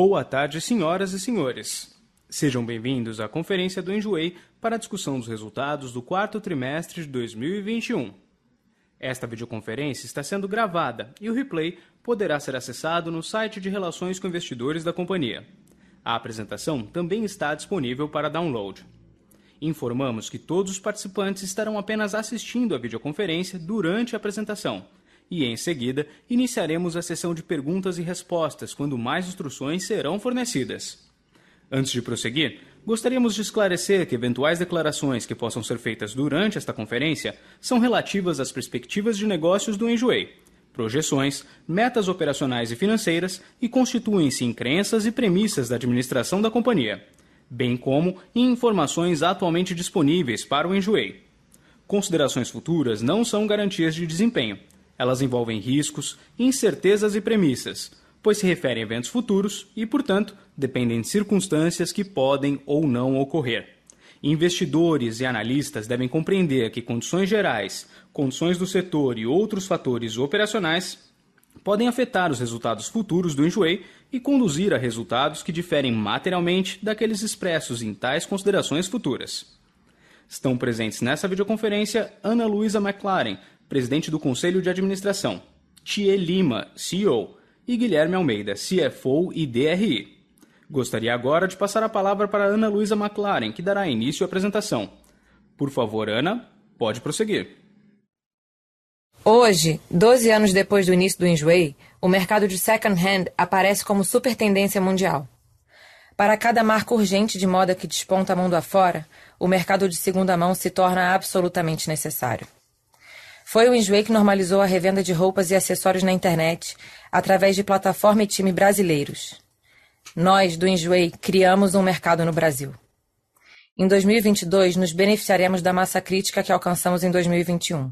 Boa tarde, senhoras e senhores. Sejam bem-vindos à conferência do Enjoei para a discussão dos resultados do quarto trimestre de 2021. Esta videoconferência está sendo gravada e o replay poderá ser acessado no site de Relações com Investidores da companhia. A apresentação também está disponível para download. Informamos que todos os participantes estarão apenas assistindo a videoconferência durante a apresentação e, em seguida, iniciaremos a sessão de perguntas e respostas quando mais instruções serão fornecidas. Antes de prosseguir, gostaríamos de esclarecer que eventuais declarações que possam ser feitas durante esta conferência são relativas às perspectivas de negócios do Enjoei, projeções, metas operacionais e financeiras e constituem-se em crenças e premissas da administração da companhia, bem como em informações atualmente disponíveis para o Enjoei. Considerações futuras não são garantias de desempenho elas envolvem riscos, incertezas e premissas, pois se referem a eventos futuros e, portanto, dependem de circunstâncias que podem ou não ocorrer. Investidores e analistas devem compreender que condições gerais, condições do setor e outros fatores operacionais podem afetar os resultados futuros do Enjoei e conduzir a resultados que diferem materialmente daqueles expressos em tais considerações futuras. Estão presentes nessa videoconferência Ana Luísa McLaren, presidente do Conselho de Administração, Thie Lima, CEO, e Guilherme Almeida, CFO e DRI. Gostaria agora de passar a palavra para Ana Luísa McLaren, que dará início à apresentação. Por favor, Ana, pode prosseguir. Hoje, 12 anos depois do início do Enjoei, o mercado de second hand aparece como super tendência mundial. Para cada marca urgente de moda que desponta mundo afora, o mercado de segunda mão se torna absolutamente necessário. Foi o Enjoei que normalizou a revenda de roupas e acessórios na internet, através de plataforma e time brasileiros. Nós, do Enjoei, criamos um mercado no Brasil. Em 2022, nos beneficiaremos da massa crítica que alcançamos em 2021.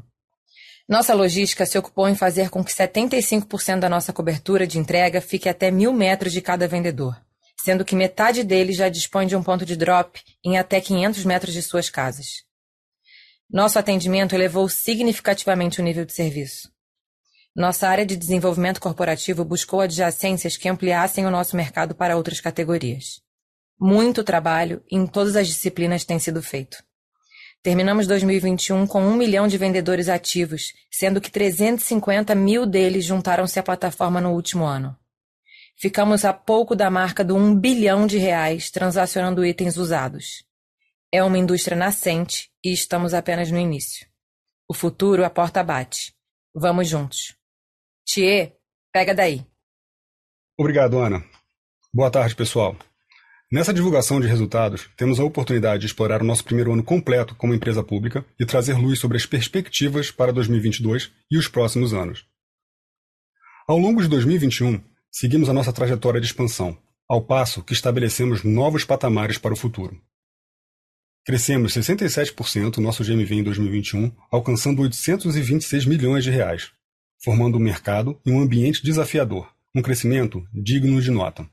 Nossa logística se ocupou em fazer com que 75% da nossa cobertura de entrega fique até mil metros de cada vendedor, sendo que metade deles já dispõe de um ponto de drop em até 500 metros de suas casas. Nosso atendimento elevou significativamente o nível de serviço. Nossa área de desenvolvimento corporativo buscou adjacências que ampliassem o nosso mercado para outras categorias. Muito trabalho em todas as disciplinas tem sido feito. Terminamos 2021 com um milhão de vendedores ativos, sendo que 350 mil deles juntaram-se à plataforma no último ano. Ficamos a pouco da marca do um bilhão de reais transacionando itens usados. É uma indústria nascente e estamos apenas no início. O futuro a porta bate. Vamos juntos. Thier, pega daí. Obrigado, Ana. Boa tarde, pessoal. Nessa divulgação de resultados, temos a oportunidade de explorar o nosso primeiro ano completo como empresa pública e trazer luz sobre as perspectivas para 2022 e os próximos anos. Ao longo de 2021, seguimos a nossa trajetória de expansão, ao passo que estabelecemos novos patamares para o futuro. Crescemos 67% nosso GMV em 2021, alcançando 826 milhões de reais, formando um mercado e um ambiente desafiador, um crescimento digno de nota.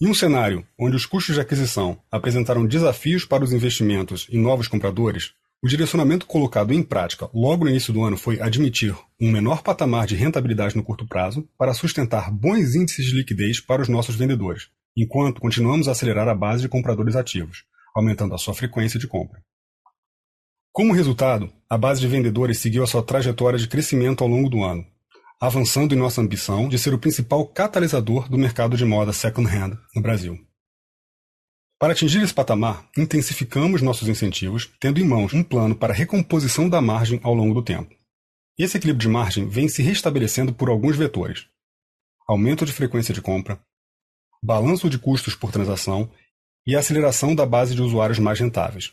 Em um cenário onde os custos de aquisição apresentaram desafios para os investimentos em novos compradores, o direcionamento colocado em prática logo no início do ano foi admitir um menor patamar de rentabilidade no curto prazo para sustentar bons índices de liquidez para os nossos vendedores, enquanto continuamos a acelerar a base de compradores ativos, aumentando a sua frequência de compra. Como resultado, a base de vendedores seguiu a sua trajetória de crescimento ao longo do ano, avançando em nossa ambição de ser o principal catalisador do mercado de moda second-hand no Brasil. Para atingir esse patamar, intensificamos nossos incentivos, tendo em mãos um plano para recomposição da margem ao longo do tempo. Esse equilíbrio de margem vem se restabelecendo por alguns vetores: aumento de frequência de compra, balanço de custos por transação e a aceleração da base de usuários mais rentáveis.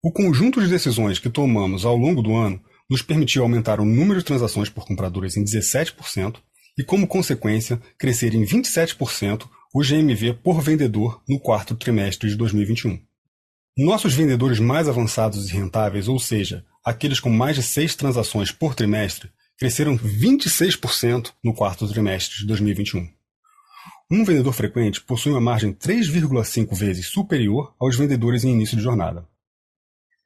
O conjunto de decisões que tomamos ao longo do ano nos permitiu aumentar o número de transações por compradores em 17% e, como consequência, crescer em 27% o GMV por vendedor no quarto trimestre de 2021. Nossos vendedores mais avançados e rentáveis, ou seja, aqueles com mais de seis transações por trimestre, cresceram 26% no quarto trimestre de 2021. Um vendedor frequente possui uma margem 3,5 vezes superior aos vendedores em início de jornada.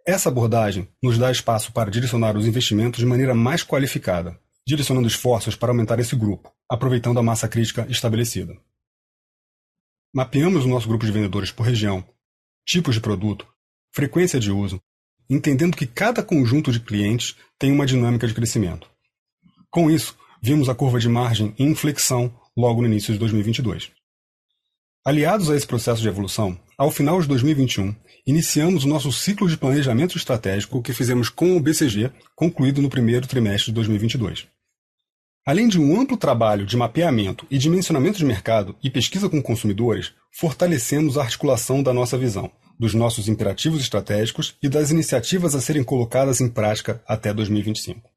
Essa abordagem nos dá espaço para direcionar os investimentos de maneira mais qualificada, direcionando esforços para aumentar esse grupo, aproveitando a massa crítica estabelecida. Mapeamos o nosso grupo de vendedores por região, tipos de produto, frequência de uso, entendendo que cada conjunto de clientes tem uma dinâmica de crescimento. Com isso, vimos a curva de margem em inflexão logo no início de 2022. Aliados a esse processo de evolução, ao final de 2021, iniciamos o nosso ciclo de planejamento estratégico que fizemos com o BCG, concluído no primeiro trimestre de 2022. Além de um amplo trabalho de mapeamento e dimensionamento de mercado e pesquisa com consumidores, fortalecemos a articulação da nossa visão, dos nossos imperativos estratégicos e das iniciativas a serem colocadas em prática até 2025.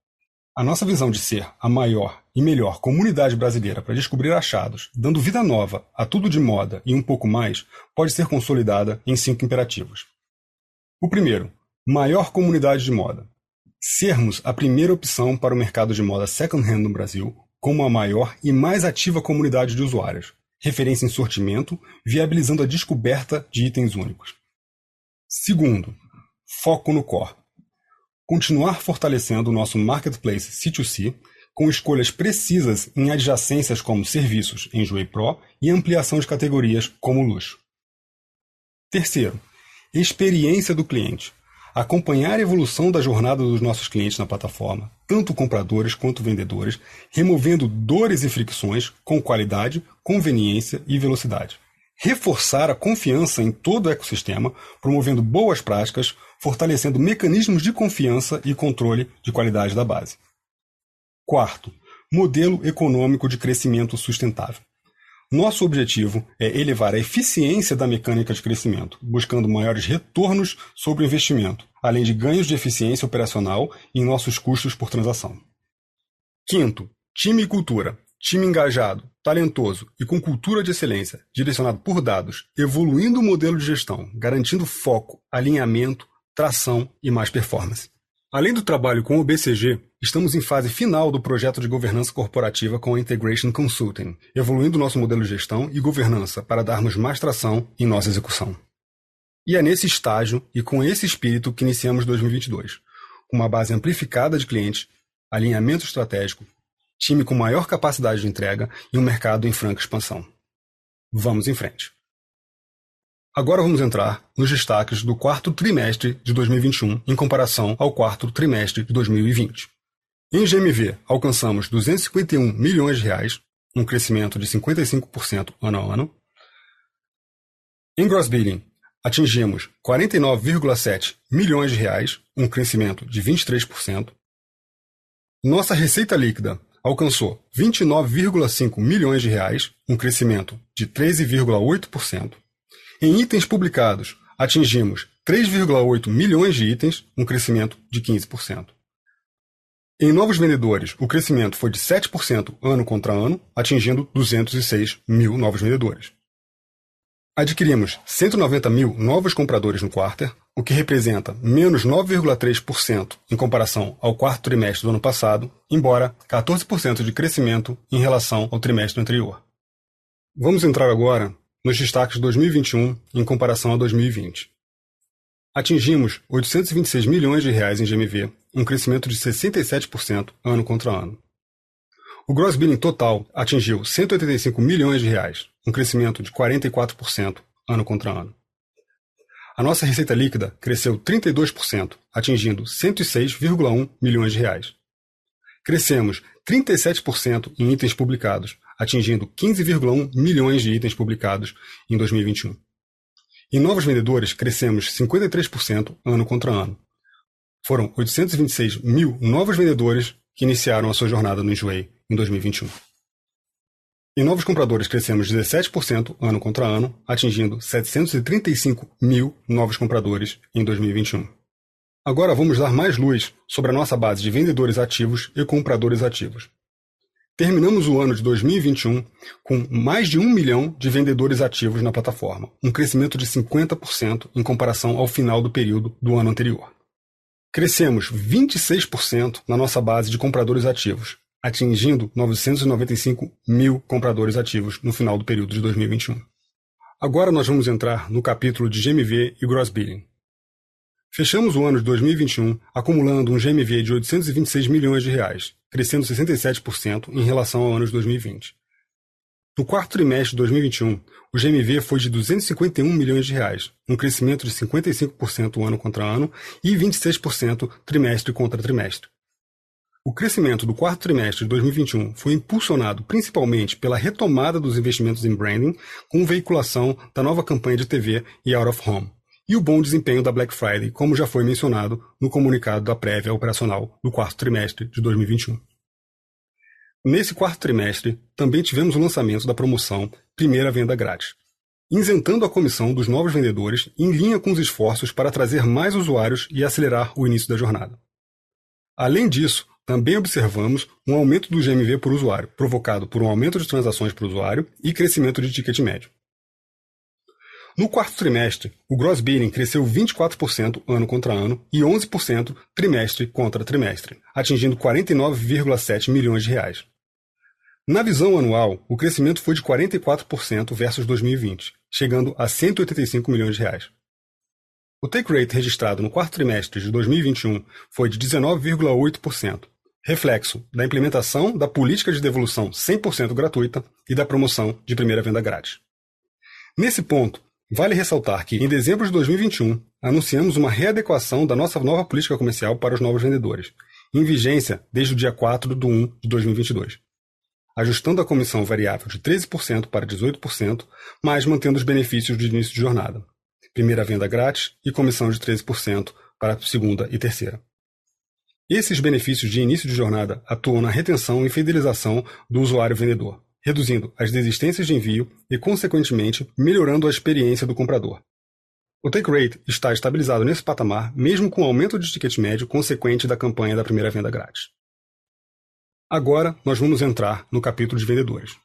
A nossa visão de ser a maior e melhor comunidade brasileira para descobrir achados, dando vida nova a tudo de moda e um pouco mais, pode ser consolidada em cinco imperativos. O primeiro, maior comunidade de moda sermos a primeira opção para o mercado de moda second-hand no Brasil, como a maior e mais ativa comunidade de usuários, referência em sortimento, viabilizando a descoberta de itens únicos. Segundo, foco no core. Continuar fortalecendo o nosso marketplace C2C com escolhas precisas em adjacências como serviços em Joey Pro e ampliação de categorias como luxo. Terceiro, experiência do cliente acompanhar a evolução da jornada dos nossos clientes na plataforma, tanto compradores quanto vendedores, removendo dores e fricções com qualidade, conveniência e velocidade. Reforçar a confiança em todo o ecossistema, promovendo boas práticas, fortalecendo mecanismos de confiança e controle de qualidade da base. Quarto, modelo econômico de crescimento sustentável. Nosso objetivo é elevar a eficiência da mecânica de crescimento, buscando maiores retornos sobre o investimento, além de ganhos de eficiência operacional em nossos custos por transação. Quinto, time e cultura. Time engajado, talentoso e com cultura de excelência, direcionado por dados, evoluindo o modelo de gestão, garantindo foco, alinhamento, tração e mais performance. Além do trabalho com o BCG, estamos em fase final do projeto de governança corporativa com a Integration Consulting, evoluindo nosso modelo de gestão e governança para darmos mais tração em nossa execução. E é nesse estágio e com esse espírito que iniciamos 2022, com uma base amplificada de clientes, alinhamento estratégico, time com maior capacidade de entrega e um mercado em franca expansão. Vamos em frente. Agora vamos entrar nos destaques do quarto trimestre de 2021 em comparação ao quarto trimestre de 2020. Em GMV, alcançamos 251 milhões de reais, um crescimento de 55% ano a ano. Em Gross Billing, atingimos 49,7 milhões de reais, um crescimento de 23%. Nossa receita líquida alcançou 29,5 milhões de reais, um crescimento de 13,8%. Em itens publicados, atingimos 3,8 milhões de itens, um crescimento de 15%. Em novos vendedores, o crescimento foi de 7% ano contra ano, atingindo 206 mil novos vendedores. Adquirimos 190 mil novos compradores no quarter, o que representa menos 9,3% em comparação ao quarto trimestre do ano passado, embora 14% de crescimento em relação ao trimestre anterior. Vamos entrar agora nos destaques de 2021 em comparação a 2020. Atingimos 826 milhões de reais em GMV, um crescimento de 67% ano contra ano. O gross billing total atingiu 185 milhões de reais, um crescimento de 44% ano contra ano. A nossa receita líquida cresceu 32%, atingindo 106,1 milhões de reais. Crescemos 37% em itens publicados, atingindo 15,1 milhões de itens publicados em 2021. Em novos vendedores, crescemos 53% ano contra ano. Foram 826 mil novos vendedores que iniciaram a sua jornada no Enjoei em 2021. Em novos compradores, crescemos 17% ano contra ano, atingindo 735 mil novos compradores em 2021. Agora vamos dar mais luz sobre a nossa base de vendedores ativos e compradores ativos. Terminamos o ano de 2021 com mais de um milhão de vendedores ativos na plataforma, um crescimento de 50% em comparação ao final do período do ano anterior. Crescemos 26% na nossa base de compradores ativos, atingindo 995 mil compradores ativos no final do período de 2021. Agora nós vamos entrar no capítulo de GMV e Gross Billing. Fechamos o ano de 2021 acumulando um GMV de 826 milhões de reais, crescendo 67% em relação ao ano de 2020. No quarto trimestre de 2021, o GMV foi de 251 milhões de reais, um crescimento de 55% ano contra ano e 26% trimestre contra trimestre. O crescimento do quarto trimestre de 2021 foi impulsionado principalmente pela retomada dos investimentos em branding, com veiculação da nova campanha de TV e Out of Home, e o bom desempenho da Black Friday, como já foi mencionado no comunicado da prévia operacional do quarto trimestre de 2021. Nesse quarto trimestre, também tivemos o lançamento da promoção Primeira Venda Grátis, isentando a comissão dos novos vendedores em linha com os esforços para trazer mais usuários e acelerar o início da jornada. Além disso, também observamos um aumento do GMV por usuário, provocado por um aumento de transações por usuário e crescimento de ticket médio. No quarto trimestre, o gross billing cresceu 24% ano contra ano e 11% trimestre contra trimestre, atingindo 49,7 milhões de reais. Na visão anual, o crescimento foi de 44% versus 2020, chegando a 185 milhões de reais. O take rate registrado no quarto trimestre de 2021 foi de 19,8%, reflexo da implementação da política de devolução 100% gratuita e da promoção de primeira venda grátis. Nesse ponto, vale ressaltar que, em dezembro de 2021, anunciamos uma readequação da nossa nova política comercial para os novos vendedores, em vigência desde o dia 4 de 1 de 2022, ajustando a comissão variável de 13% para 18%, mas mantendo os benefícios de início de jornada, primeira venda grátis e comissão de 13% para segunda e terceira. Esses benefícios de início de jornada atuam na retenção e fidelização do usuário vendedor, reduzindo as desistências de envio e, consequentemente, melhorando a experiência do comprador. O take rate está estabilizado nesse patamar, mesmo com o aumento de ticket médio consequente da campanha da primeira venda grátis. Agora, nós vamos entrar no capítulo de vendedores.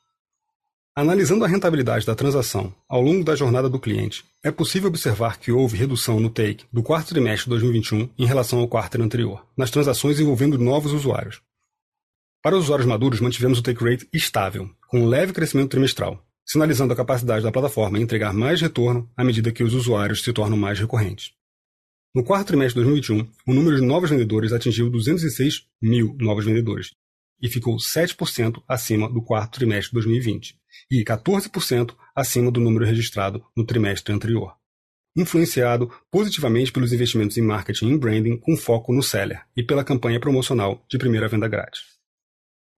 Analisando a rentabilidade da transação ao longo da jornada do cliente, é possível observar que houve redução no take do quarto trimestre de 2021 em relação ao quarto anterior, nas transações envolvendo novos usuários. Para os usuários maduros, mantivemos o take rate estável, com um leve crescimento trimestral, sinalizando a capacidade da plataforma em entregar mais retorno à medida que os usuários se tornam mais recorrentes. No quarto trimestre de 2021, o número de novos vendedores atingiu 206 mil novos vendedores e ficou 7% acima do quarto trimestre de 2020, e 14% acima do número registrado no trimestre anterior. Influenciado positivamente pelos investimentos em marketing e branding com foco no seller e pela campanha promocional de primeira venda grátis.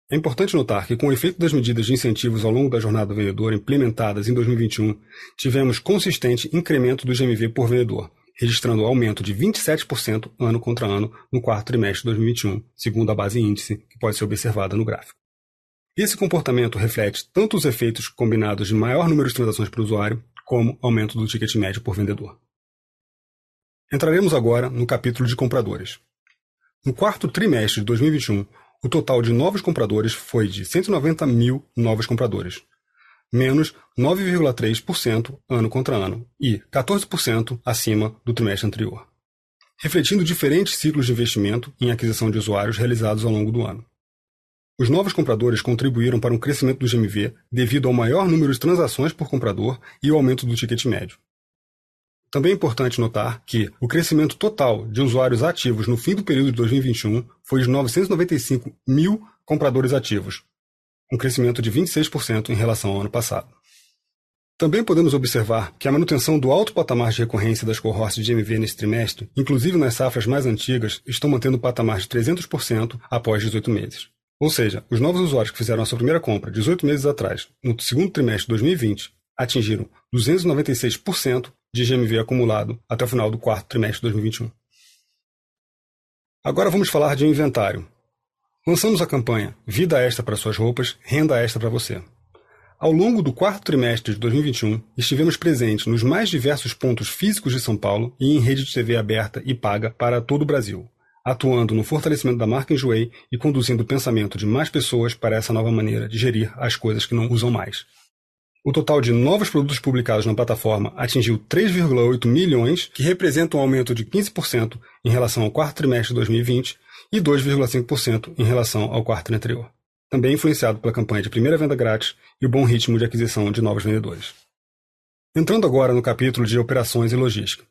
É importante notar que, com o efeito das medidas de incentivos ao longo da jornada do vendedor implementadas em 2021, tivemos consistente incremento do GMV por vendedor, registrando um aumento de 27% ano contra ano no quarto trimestre de 2021, segundo a base índice que pode ser observada no gráfico. Esse comportamento reflete tanto os efeitos combinados de maior número de transações por usuário, como aumento do ticket médio por vendedor. Entraremos agora no capítulo de compradores. No quarto trimestre de 2021, o total de novos compradores foi de 190 mil novos compradores, menos 9,3% ano contra ano e 14% acima do trimestre anterior, refletindo diferentes ciclos de investimento em aquisição de usuários realizados ao longo do ano. Os novos compradores contribuíram para um crescimento do GMV devido ao maior número de transações por comprador e o aumento do ticket médio. Também é importante notar que o crescimento total de usuários ativos no fim do período de 2021 foi de 995 mil compradores ativos, um crescimento de 26% em relação ao ano passado. Também podemos observar que a manutenção do alto patamar de recorrência das cohorts de GMV nesse trimestre, inclusive nas safras mais antigas, estão mantendo o patamar de 300% após 18 meses. Ou seja, os novos usuários que fizeram a sua primeira compra 18 meses atrás, no segundo trimestre de 2020, atingiram 296% de GMV acumulado até o final do quarto trimestre de 2021. Agora vamos falar de inventário. Lançamos a campanha Vida Extra para suas roupas, Renda Extra para você. Ao longo do quarto trimestre de 2021, estivemos presentes nos mais diversos pontos físicos de São Paulo e em rede de TV aberta e paga para todo o Brasil atuando no fortalecimento da marca Enjoei e conduzindo o pensamento de mais pessoas para essa nova maneira de gerir as coisas que não usam mais. O total de novos produtos publicados na plataforma atingiu 3,8 milhões, que representa um aumento de 15% em relação ao quarto trimestre de 2020 e 2,5% em relação ao quarto anterior. Também influenciado pela campanha de primeira venda grátis e o bom ritmo de aquisição de novos vendedores. Entrando agora no capítulo de operações e logística.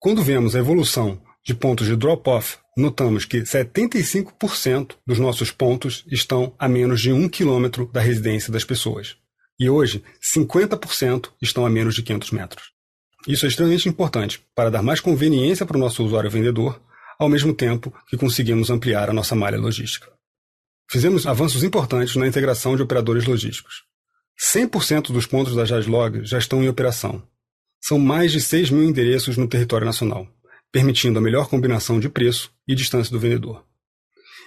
Quando vemos a evolução de pontos de drop-off, notamos que 75% dos nossos pontos estão a menos de um quilômetro da residência das pessoas, e hoje 50% estão a menos de 500 metros. Isso é extremamente importante para dar mais conveniência para o nosso usuário vendedor, ao mesmo tempo que conseguimos ampliar a nossa malha logística. Fizemos avanços importantes na integração de operadores logísticos. 100% dos pontos da Jaslog já estão em operação. São mais de 6 mil endereços no território nacional, permitindo a melhor combinação de preço e distância do vendedor.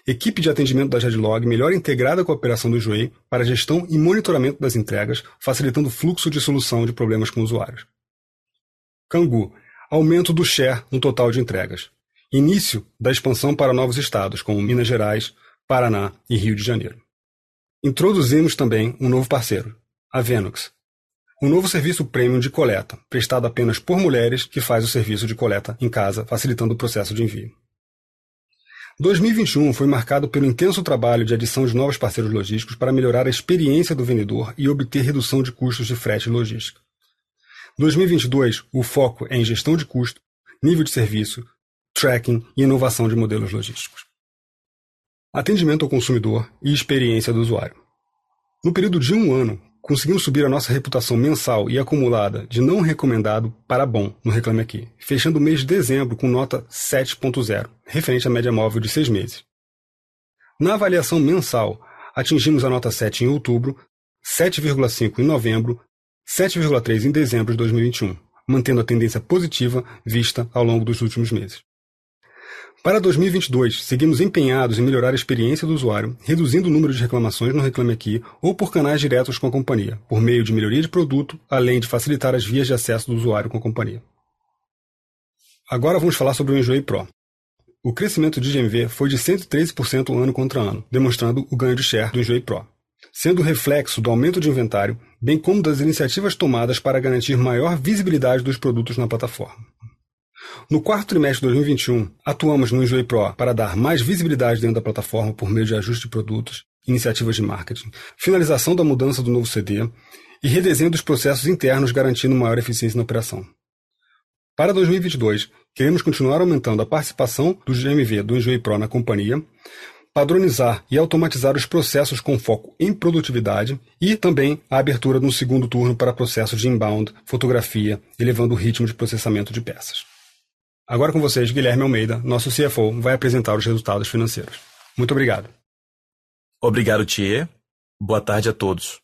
Equipe de atendimento da Jadlog melhor integrada com a operação do Joey para gestão e monitoramento das entregas, facilitando o fluxo de solução de problemas com usuários. Cangu, aumento do share no total de entregas. Início da expansão para novos estados, como Minas Gerais, Paraná e Rio de Janeiro. Introduzimos também um novo parceiro, a Venux, um novo serviço premium de coleta, prestado apenas por mulheres que faz o serviço de coleta em casa, facilitando o processo de envio. 2021 foi marcado pelo intenso trabalho de adição de novos parceiros logísticos para melhorar a experiência do vendedor e obter redução de custos de frete e logística. 2022, o foco é em gestão de custo, nível de serviço, tracking e inovação de modelos logísticos. Atendimento ao consumidor e experiência do usuário. No período de um ano, conseguimos subir a nossa reputação mensal e acumulada de não recomendado para bom no Reclame Aqui, fechando o mês de dezembro com nota 7.0, referente à média móvel de seis meses. Na avaliação mensal, atingimos a nota 7 em outubro, 7,5 em novembro 7,3 em dezembro de 2021, mantendo a tendência positiva vista ao longo dos últimos meses. Para 2022, seguimos empenhados em melhorar a experiência do usuário, reduzindo o número de reclamações no Reclame Aqui ou por canais diretos com a companhia, por meio de melhoria de produto, além de facilitar as vias de acesso do usuário com a companhia. Agora vamos falar sobre o Enjoy Pro. O crescimento de GMV foi de 113% ano contra ano, demonstrando o ganho de share do Enjoy Pro sendo reflexo do aumento de inventário, bem como das iniciativas tomadas para garantir maior visibilidade dos produtos na plataforma. No quarto trimestre de 2021, atuamos no Enjoy Pro para dar mais visibilidade dentro da plataforma por meio de ajuste de produtos, iniciativas de marketing, finalização da mudança do novo CD e redesenho dos processos internos garantindo maior eficiência na operação. Para 2022, queremos continuar aumentando a participação do GMV do Enjoy Pro na companhia, padronizar e automatizar os processos com foco em produtividade e também a abertura no segundo turno para processos de inbound, fotografia, elevando o ritmo de processamento de peças. Agora com vocês, Guilherme Almeida, nosso CFO, vai apresentar os resultados financeiros. Muito obrigado. Obrigado, Thier. Boa tarde a todos.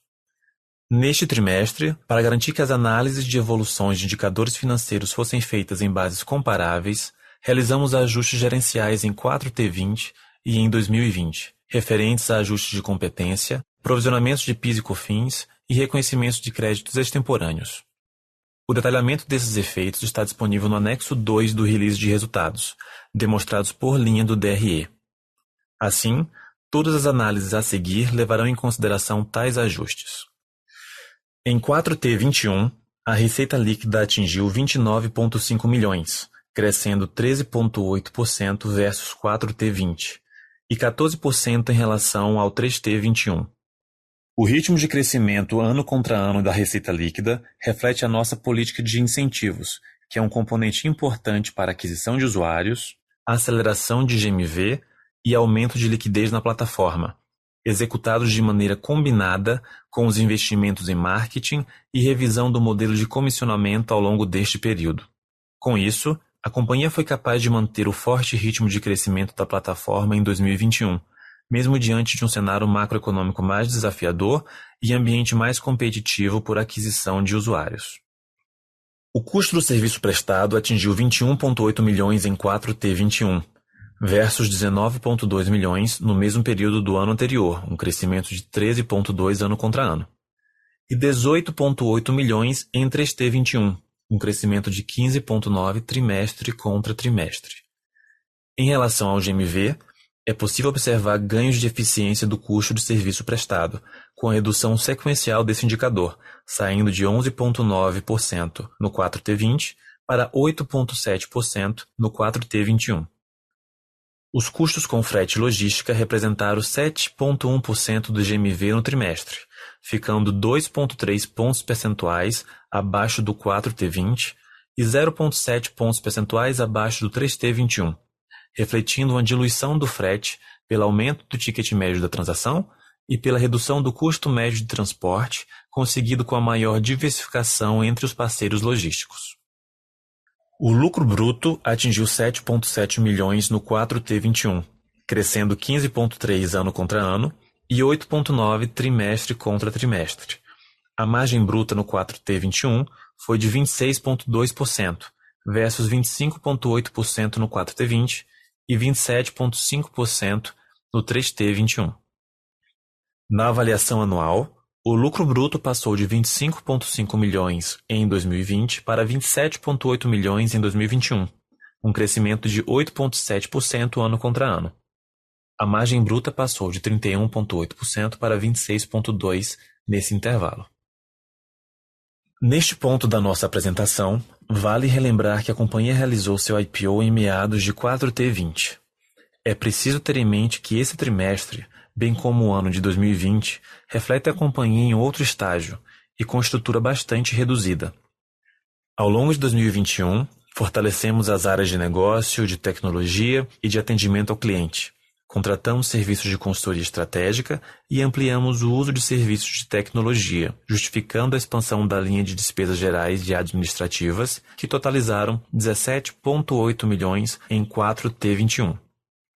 Neste trimestre, para garantir que as análises de evoluções de indicadores financeiros fossem feitas em bases comparáveis, realizamos ajustes gerenciais em 4T20 e em 2020, referentes a ajustes de competência, provisionamentos de PIS e COFINS e reconhecimentos de créditos extemporâneos. O detalhamento desses efeitos está disponível no anexo 2 do release de resultados, demonstrados por linha do DRE. Assim, todas as análises a seguir levarão em consideração tais ajustes. Em 4T21, a receita líquida atingiu 29,5 milhões, crescendo 13,8% versus 4T20, e 14% em relação ao 3T21. O ritmo de crescimento ano contra ano da receita líquida reflete a nossa política de incentivos, que é um componente importante para aquisição de usuários, aceleração de GMV e aumento de liquidez na plataforma, executados de maneira combinada com os investimentos em marketing e revisão do modelo de comissionamento ao longo deste período. Com isso, a companhia foi capaz de manter o forte ritmo de crescimento da plataforma em 2021, mesmo diante de um cenário macroeconômico mais desafiador e ambiente mais competitivo por aquisição de usuários. O custo do serviço prestado atingiu 21,8 milhões em 4T21, versus 19,2 milhões no mesmo período do ano anterior, um crescimento de 13,2 ano contra ano, e 18,8 milhões em 3T21, um crescimento de 15,9 trimestre contra trimestre. Em relação ao GMV, é possível observar ganhos de eficiência do custo de serviço prestado, com a redução sequencial desse indicador, saindo de 11,9% no 4T20 para 8,7% no 4T21. Os custos com frete e logística representaram 7,1% do GMV no trimestre, ficando 2,3 pontos percentuais abaixo do 4T20 e 0,7 pontos percentuais abaixo do 3T21, refletindo uma diluição do frete pelo aumento do ticket médio da transação e pela redução do custo médio de transporte, conseguido com a maior diversificação entre os parceiros logísticos. O lucro bruto atingiu 7,7 milhões no 4T21, crescendo 15,3 ano contra ano e 8,9 trimestre contra trimestre. A margem bruta no 4T21 foi de 26,2% versus 25,8% no 4T20 e 27,5% no 3T21. Na avaliação anual, o lucro bruto passou de 25,5 milhões em 2020 para 27,8 milhões em 2021, um crescimento de 8,7% ano contra ano. A margem bruta passou de 31,8% para 26,2% nesse intervalo. Neste ponto da nossa apresentação, vale relembrar que a companhia realizou seu IPO em meados de 4T20. É preciso ter em mente que esse trimestre, bem como o ano de 2020, reflete a companhia em outro estágio e com estrutura bastante reduzida. Ao longo de 2021, fortalecemos as áreas de negócio, de tecnologia e de atendimento ao cliente Contratamos serviços de consultoria estratégica e ampliamos o uso de serviços de tecnologia, justificando a expansão da linha de despesas gerais e administrativas, que totalizaram 17,8 milhões em 4T21.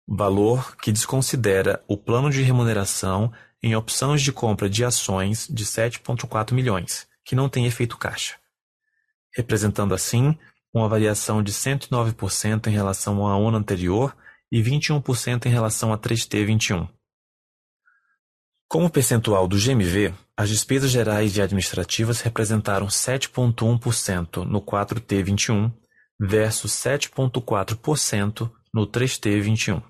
Valor que desconsidera o plano de remuneração em opções de compra de ações de 7,4 milhões, que não tem efeito caixa, representando assim uma variação de 109% em relação ao ano anterior e 21% em relação a 3T21. Como percentual do GMV, as despesas gerais e administrativas representaram 7,1% no 4T21 versus 7,4% no 3T21.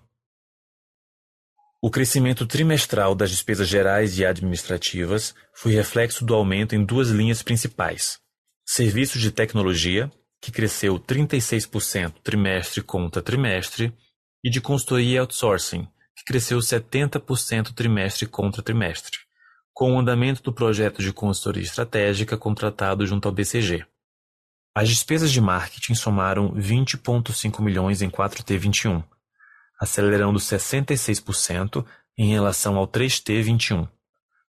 O crescimento trimestral das despesas gerais e administrativas foi reflexo do aumento em duas linhas principais: serviços de tecnologia, que cresceu 36% trimestre contra trimestre, e de consultoria outsourcing, que cresceu 70% trimestre contra trimestre, com o andamento do projeto de consultoria estratégica contratado junto ao BCG. As despesas de marketing somaram 20,5 milhões em 4T21, acelerando 66% em relação ao 3T21,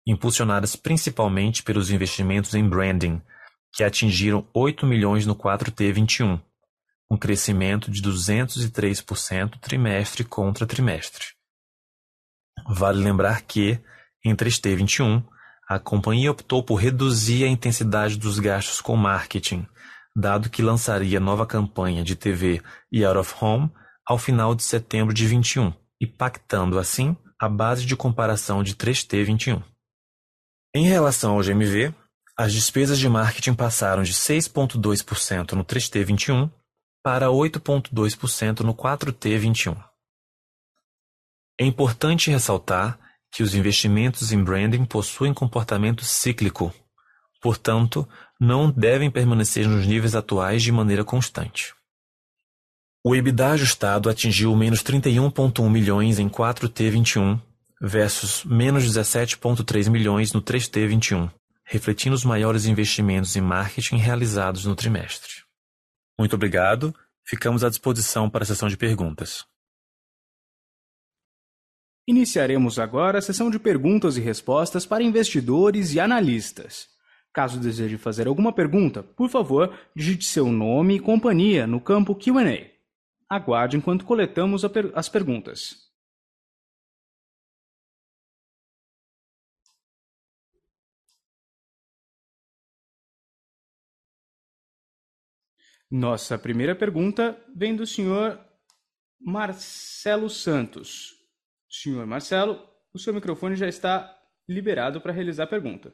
impulsionadas principalmente pelos investimentos em branding, que atingiram 8 milhões no 4T21, um crescimento de 203% trimestre contra trimestre. Vale lembrar que, em 3T21, a companhia optou por reduzir a intensidade dos gastos com marketing, dado que lançaria nova campanha de TV e out of home ao final de setembro de 21, impactando assim a base de comparação de 3T21. Em relação ao GMV, as despesas de marketing passaram de 6,2% no 3T21 para 8,2% no 4T21. É importante ressaltar que os investimentos em branding possuem comportamento cíclico, portanto, não devem permanecer nos níveis atuais de maneira constante. O EBITDA ajustado atingiu menos 31,1 milhões em 4T21 versus menos 17,3 milhões no 3T21, refletindo os maiores investimentos em marketing realizados no trimestre. Muito obrigado. Ficamos à disposição para a sessão de perguntas. Iniciaremos agora a sessão de perguntas e respostas para investidores e analistas. Caso deseje fazer alguma pergunta, por favor, digite seu nome e companhia no campo QA. Aguarde enquanto coletamos as perguntas. Nossa primeira pergunta vem do senhor Marcelo Santos. Senhor Marcelo, o seu microfone já está liberado para realizar a pergunta.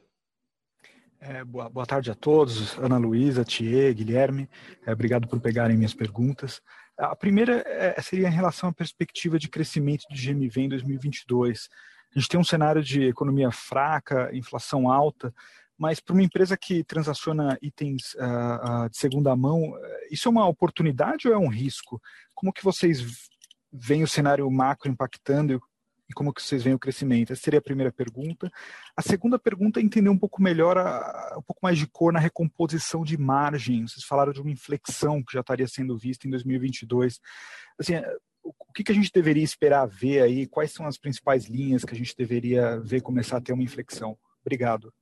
É, boa, boa, tarde a todos, Ana Luísa, Thier, Guilherme. É, obrigado por pegarem minhas perguntas. A primeira é, seria em relação à perspectiva de crescimento do GMV em 2022. A gente tem um cenário de economia fraca, inflação alta, mas para uma empresa que transaciona itens uh, uh, de segunda mão, isso é uma oportunidade ou é um risco? Como que vocês veem o cenário macro impactando e como que vocês veem o crescimento? Essa seria a primeira pergunta. A segunda pergunta é entender um pouco melhor, a, um pouco mais de cor na recomposição de margem. Vocês falaram de uma inflexão que já estaria sendo vista em 2022. Assim, o que, que a gente deveria esperar ver aí? Quais são as principais linhas que a gente deveria ver começar a ter uma inflexão? Obrigado.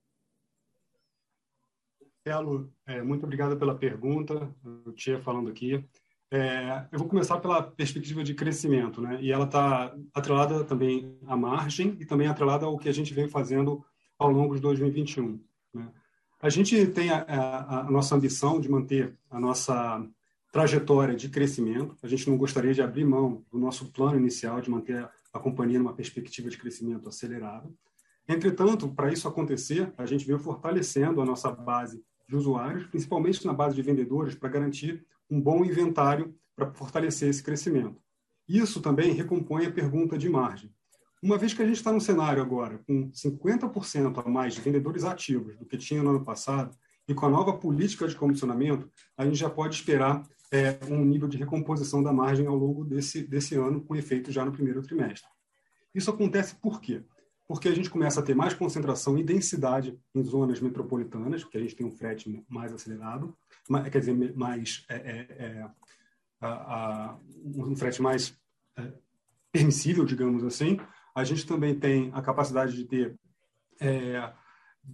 Marcelo, é, muito obrigado pela pergunta. O Tia falando aqui. É, eu vou começar pela perspectiva de crescimento, né? E ela está atrelada também à margem e também atrelada ao que a gente vem fazendo ao longo de 2021. Né? A gente tem a, a, a, nossa ambição de manter a nossa trajetória de crescimento. A gente não gostaria de abrir mão do nosso plano inicial de manter a companhia numa perspectiva de crescimento acelerado. Entretanto, para isso acontecer, a gente veio fortalecendo a nossa base de usuários, principalmente na base de vendedores, para garantir um bom inventário para fortalecer esse crescimento. Isso também recompõe a pergunta de margem. Uma vez que a gente está no cenário agora com 50% a mais de vendedores ativos do que tinha no ano passado, e com a nova política de comissionamento, a gente já pode esperar é, um nível de recomposição da margem ao longo desse, desse ano, com efeito já no primeiro trimestre. Isso acontece por quê? Porque a gente começa a ter mais concentração e densidade em zonas metropolitanas, porque a gente tem um frete mais acelerado, quer dizer, mais é, é, é, a, a, um frete mais é, permissível, digamos assim. A gente também tem a capacidade de ter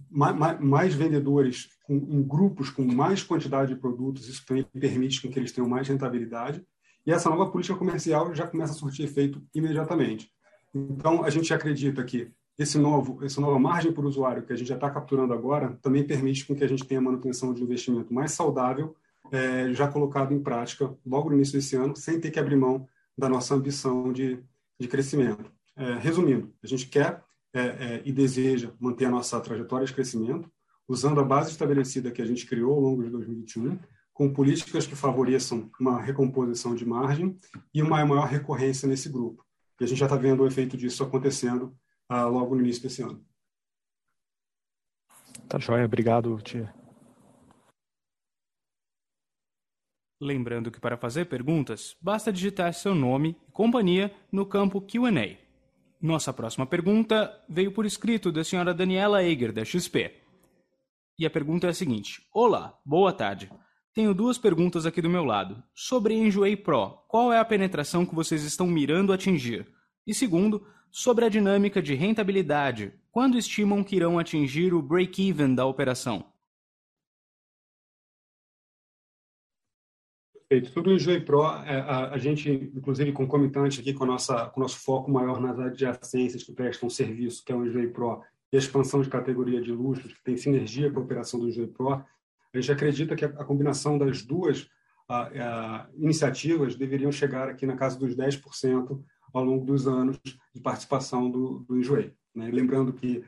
mais, é, mais, vendedores com, em grupos com mais quantidade de produtos, isso também permite que eles tenham mais rentabilidade. E essa nova política comercial já começa a surtir efeito imediatamente. Então, a gente acredita que esse novo, essa nova margem por usuário que a gente já está capturando agora também permite com que a gente tenha manutenção de investimento mais saudável, é, já colocado em prática logo no início desse ano, sem ter que abrir mão da nossa ambição de, de crescimento. É, resumindo, a gente quer é, é e deseja manter a nossa trajetória de crescimento, usando a base estabelecida que a gente criou ao longo de 2021, com políticas que favoreçam uma recomposição de margem e uma maior recorrência nesse grupo. E a gente já está vendo o efeito disso acontecendo ah, logo no início desse ano. Tá joia, obrigado, tia. Lembrando que para fazer perguntas, basta digitar seu nome e companhia no campo Q&A. Nossa próxima pergunta veio por escrito da senhora Daniela Eger, da XP. E a pergunta é a seguinte: Olá, boa tarde. Tenho duas perguntas aqui do meu lado. Sobre Enjoei Pro, qual é a penetração que vocês estão mirando atingir? E segundo, sobre a dinâmica de rentabilidade, quando estimam que irão atingir o break-even da operação? Perfeito. Sobre o Enjoy Pro, é, a, gente, inclusive concomitante aqui com, nossa, com o nosso foco maior nas adjacências que prestam serviço, que é o Enjoy Pro, e a expansão de categoria de luxos, que tem sinergia com a operação do Enjoy Pro, a gente acredita que a, a combinação das duas a, a, iniciativas deveriam chegar aqui na casa dos 10% ao longo dos anos de participação do, do Enjoei. Né? Lembrando que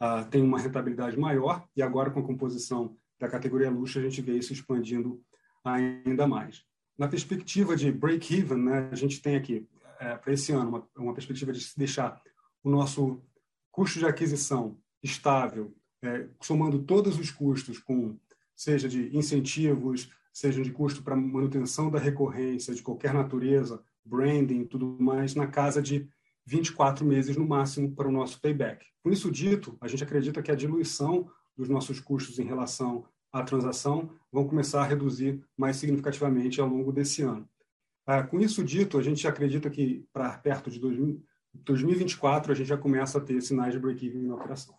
uh, tem uma rentabilidade maior e agora com a composição da categoria luxo a gente vê isso expandindo ainda mais. Na perspectiva de break-even, né, a gente tem aqui, é, para esse ano, uma, uma, perspectiva de deixar o nosso custo de aquisição estável, é, somando todos os custos, com seja de incentivos, seja de custo para manutenção da recorrência de qualquer natureza, branding tudo mais, na casa de 24 meses no máximo para o nosso payback. Com isso dito, a gente acredita que a diluição dos nossos custos em relação à transação vão começar a reduzir mais significativamente ao longo desse ano. Ah, com isso dito, a gente acredita que para perto de 2024 a gente já começa a ter sinais de break-even na operação.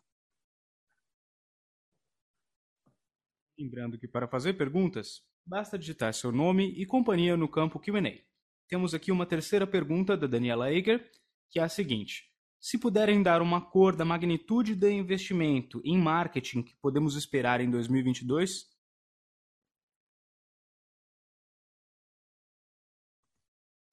Lembrando que para fazer perguntas, basta digitar seu nome e companhia no campo Q&A temos aqui uma terceira pergunta da Daniela Eger, que é a seguinte: se puderem dar uma cor da magnitude do investimento em marketing que podemos esperar em 2022?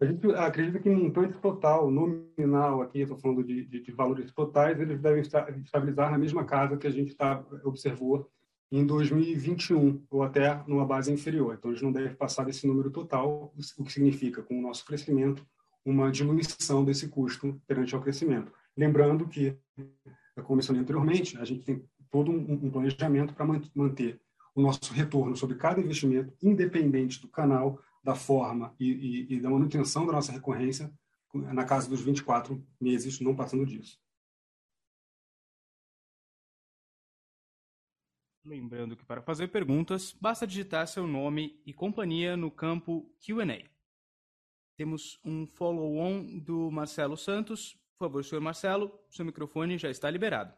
A gente acredita que montante total, nominal, aqui estou falando de, de, de, valores totais, eles devem estabilizar na mesma casa que a gente tá, observou em 2021 ou até numa base inferior. Então, eles não devem passar desse número total, o que significa, com o nosso crescimento, uma diminuição desse custo perante ao crescimento. Lembrando que, como mencionei anteriormente, a gente tem todo um planejamento para manter o nosso retorno sobre cada investimento, independente do canal, da forma e, e, e da manutenção da nossa recorrência, na casa dos 24 meses, não passando disso. Lembrando que para fazer perguntas, basta digitar seu nome e companhia no campo Q&A. Temos um follow-on do Marcelo Santos. Por favor, senhor Marcelo, seu microfone já está liberado.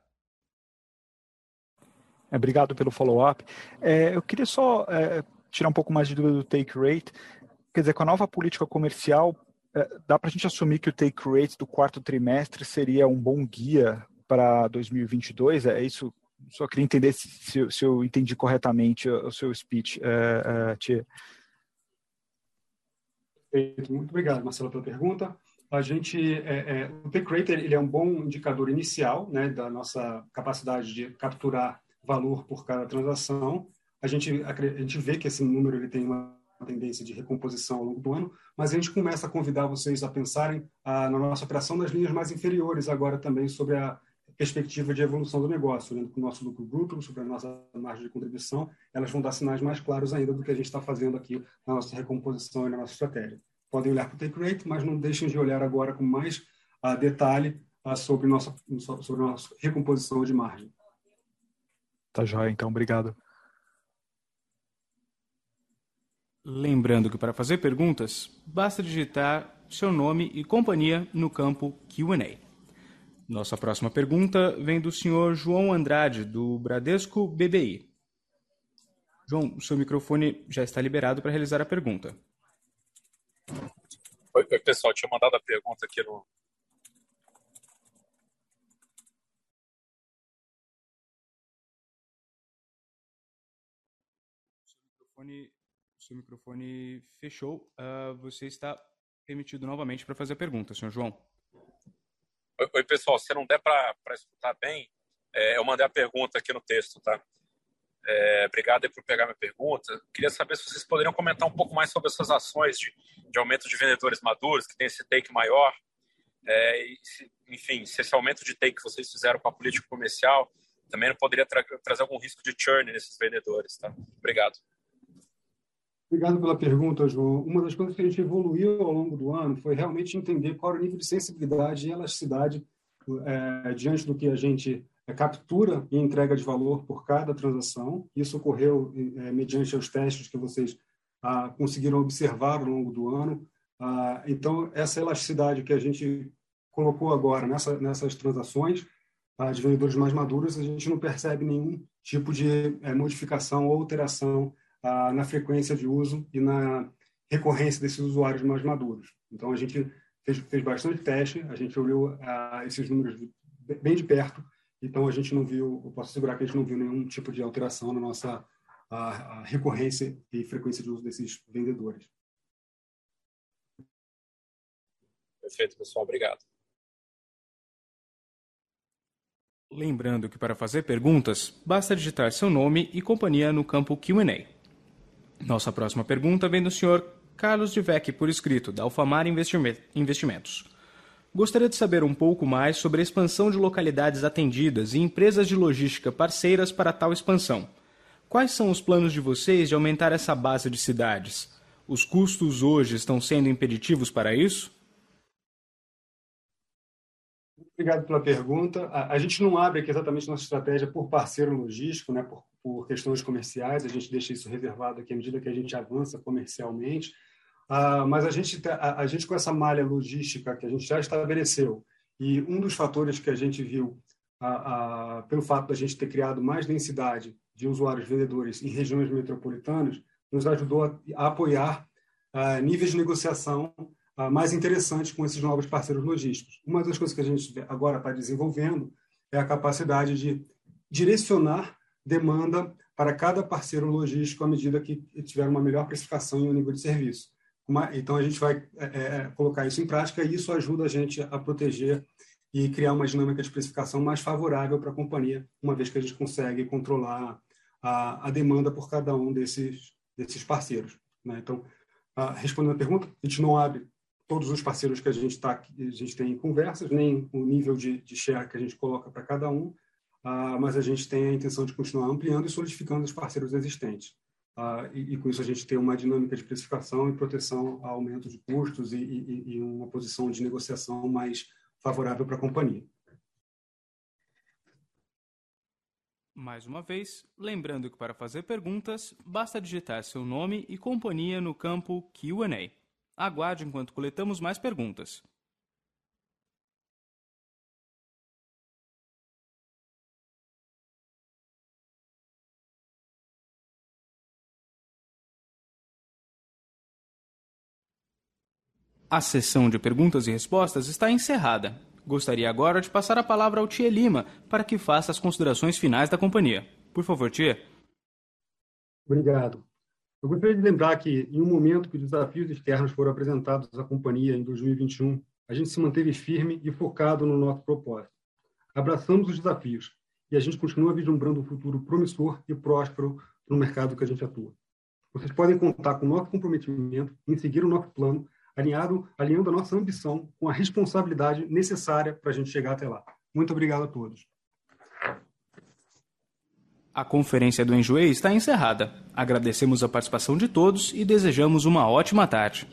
É, obrigado pelo follow-up. É, eu queria só é, tirar um pouco mais de dúvida do take rate. Quer dizer, com a nova política comercial, é, dá para a gente assumir que o take rate do quarto trimestre seria um bom guia para 2022? É isso? Só queria entender se, se, se eu entendi corretamente o, o seu speech, é, é, Tia. Muito obrigado, Marcelo, pela pergunta. A gente, é, é, o take rate ele é um bom indicador inicial né, da nossa capacidade de capturar valor por cada transação. A gente, a gente vê que esse número ele tem uma tendência de recomposição ao longo do ano, mas a gente começa a convidar vocês a pensarem a, na nossa operação nas linhas mais inferiores agora também sobre a perspectiva de evolução do negócio, olhando para o nosso lucro bruto, sobre a nossa margem de contribuição, elas vão dar sinais mais claros ainda do que a gente está fazendo aqui na nossa recomposição e na nossa estratégia. Podem olhar para o take rate, mas não deixem de olhar agora com mais uh, detalhe uh, sobre, nossa, sobre a nossa recomposição de margem. Tá joia, então, obrigado. Lembrando que para fazer perguntas, basta digitar seu nome e companhia no campo Q&A. Nossa próxima pergunta vem do senhor João Andrade, do Bradesco BBI. João, seu microfone já está liberado para realizar a pergunta. Oi, pessoal, tinha mandado a pergunta aqui no, seu microfone fechou. Uh, você está permitido novamente para fazer a pergunta, senhor João. Oi, oi pessoal. Se não der para escutar bem, é, eu mandei a pergunta aqui no texto, tá? É, obrigado por pegar minha pergunta. Queria saber se vocês poderiam comentar um pouco mais sobre essas ações de, de aumento de vendedores maduros, que tem esse take maior. É, e enfim, se esse aumento de take que vocês fizeram com a política comercial também não poderia tra trazer algum risco de churn nesses vendedores, tá? Obrigado. Obrigado pela pergunta, João. Uma das coisas que a gente evoluiu ao longo do ano foi realmente entender qual era o nível de sensibilidade e elasticidade é, diante do que a gente é, captura e entrega de valor por cada transação. Isso ocorreu é, mediante os testes que vocês ah, conseguiram observar ao longo do ano. Ah, então, essa elasticidade que a gente colocou agora nessa, nessas transações ah, de vendedores mais maduros, a gente não percebe nenhum tipo de é, modificação ou alteração na frequência de uso e na recorrência desses usuários mais maduros. Então, a gente fez, fez bastante teste, a gente olhou esses números bem de perto, então a gente não viu, eu posso assegurar que a gente não viu nenhum tipo de alteração na nossa a, a recorrência e frequência de uso desses vendedores. Perfeito, pessoal. Obrigado. Lembrando que para fazer perguntas, basta digitar seu nome e companhia no campo Q&A. Nossa próxima pergunta vem do senhor Carlos Divec, por escrito, da Alfamar Investimentos. Gostaria de saber um pouco mais sobre a expansão de localidades atendidas e empresas de logística parceiras para tal expansão. Quais são os planos de vocês de aumentar essa base de cidades? Os custos hoje estão sendo impeditivos para isso? Obrigado pela pergunta. A, a, gente não abre aqui exatamente nossa estratégia por parceiro logístico, né, por, por questões comerciais, a gente deixa isso reservado aqui à medida que a gente avança comercialmente. Uh, mas a gente, a, a, gente, com essa malha logística que a gente já estabeleceu, e um dos fatores que a gente viu, pelo fato da gente ter criado mais densidade de usuários vendedores em regiões metropolitanas, nos ajudou a, a apoiar níveis de negociação mais interessantes com esses novos parceiros logísticos. Uma das coisas que a gente agora está desenvolvendo é a capacidade de direcionar demanda para cada parceiro logístico à medida que tiver uma melhor precificação e um nível de serviço. Uma, então, a gente vai é, é, colocar isso em prática e isso ajuda a gente a proteger e criar uma dinâmica de precificação mais favorável para a companhia, uma vez que a gente consegue controlar a, a demanda por cada um desses, desses parceiros. Né? Então, a, respondendo a pergunta, a gente não abre todos os parceiros que a gente, tá, a gente tem em conversas, nem o nível de, de share que a gente coloca para cada um, ah, mas a gente tem a intenção de continuar ampliando e solidificando os parceiros existentes. Ah, e, e, com isso a gente tem uma dinâmica de precificação e proteção a aumento de custos e, e, e uma posição de negociação mais favorável para a companhia. Mais uma vez, lembrando que para fazer perguntas, basta digitar seu nome e companhia no campo Q&A. Aguarde enquanto coletamos mais perguntas. A sessão de perguntas e respostas está encerrada. Gostaria agora de passar a palavra ao Tia Lima para que faça as considerações finais da companhia. Por favor, Tia. Obrigado. Eu gostaria de lembrar que, em um momento que os desafios externos foram apresentados à companhia em 2021, a gente se manteve firme e focado no nosso propósito. Abraçamos os desafios e a gente continua vislumbrando um futuro promissor e próspero no mercado que a gente atua. Vocês podem contar com o nosso comprometimento em seguir o nosso plano alinhado, alinhando a nossa ambição com a responsabilidade necessária para a gente chegar até lá. Muito obrigado a todos. A conferência do Enjoei está encerrada. Agradecemos a participação de todos e desejamos uma ótima tarde.